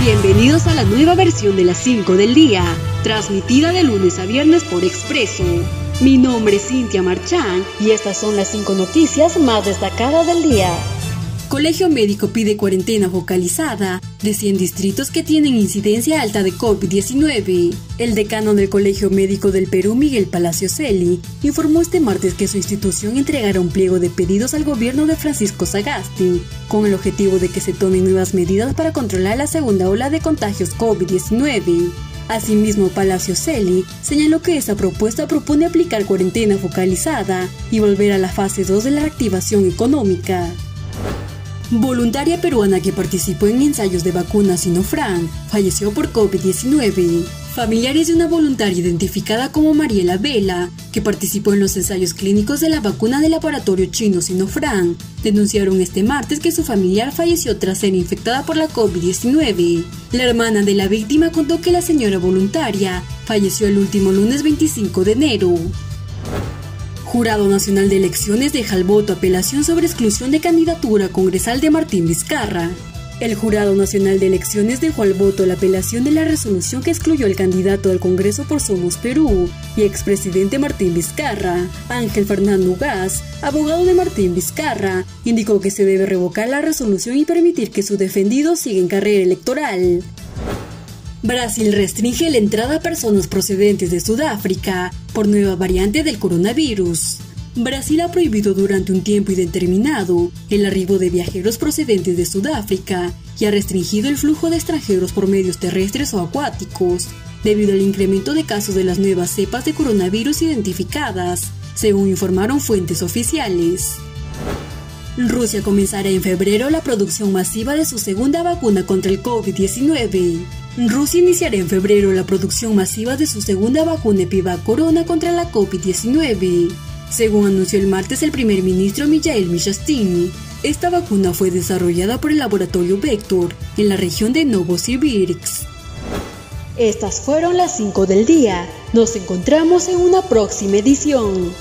Bienvenidos a la nueva versión de las 5 del día, transmitida de lunes a viernes por Expreso. Mi nombre es Cintia Marchán y estas son las 5 noticias más destacadas del día. Colegio Médico pide cuarentena focalizada de 100 distritos que tienen incidencia alta de COVID-19. El decano del Colegio Médico del Perú, Miguel Palacio Celi, informó este martes que su institución entregará un pliego de pedidos al gobierno de Francisco Sagasti, con el objetivo de que se tomen nuevas medidas para controlar la segunda ola de contagios COVID-19. Asimismo, Palacio Celi señaló que esa propuesta propone aplicar cuarentena focalizada y volver a la fase 2 de la reactivación económica. Voluntaria peruana que participó en ensayos de vacunas Sinofran falleció por COVID-19. Familiares de una voluntaria identificada como Mariela Vela, que participó en los ensayos clínicos de la vacuna del laboratorio chino Sinofran, denunciaron este martes que su familiar falleció tras ser infectada por la COVID-19. La hermana de la víctima contó que la señora voluntaria falleció el último lunes 25 de enero. Jurado Nacional de Elecciones deja al voto apelación sobre exclusión de candidatura congresal de Martín Vizcarra. El Jurado Nacional de Elecciones dejó al voto la apelación de la resolución que excluyó al candidato al Congreso por Somos Perú y expresidente Martín Vizcarra. Ángel Fernando Gas, abogado de Martín Vizcarra, indicó que se debe revocar la resolución y permitir que su defendido siga en carrera electoral. Brasil restringe la entrada a personas procedentes de Sudáfrica por nueva variante del coronavirus. Brasil ha prohibido durante un tiempo indeterminado el arribo de viajeros procedentes de Sudáfrica y ha restringido el flujo de extranjeros por medios terrestres o acuáticos, debido al incremento de casos de las nuevas cepas de coronavirus identificadas, según informaron fuentes oficiales. Rusia comenzará en febrero la producción masiva de su segunda vacuna contra el COVID-19. Rusia iniciará en febrero la producción masiva de su segunda vacuna Epivac Corona contra la COVID-19. Según anunció el martes el primer ministro Mijail Mishastini, esta vacuna fue desarrollada por el laboratorio Vector en la región de Novosibirsk. Estas fueron las 5 del día. Nos encontramos en una próxima edición.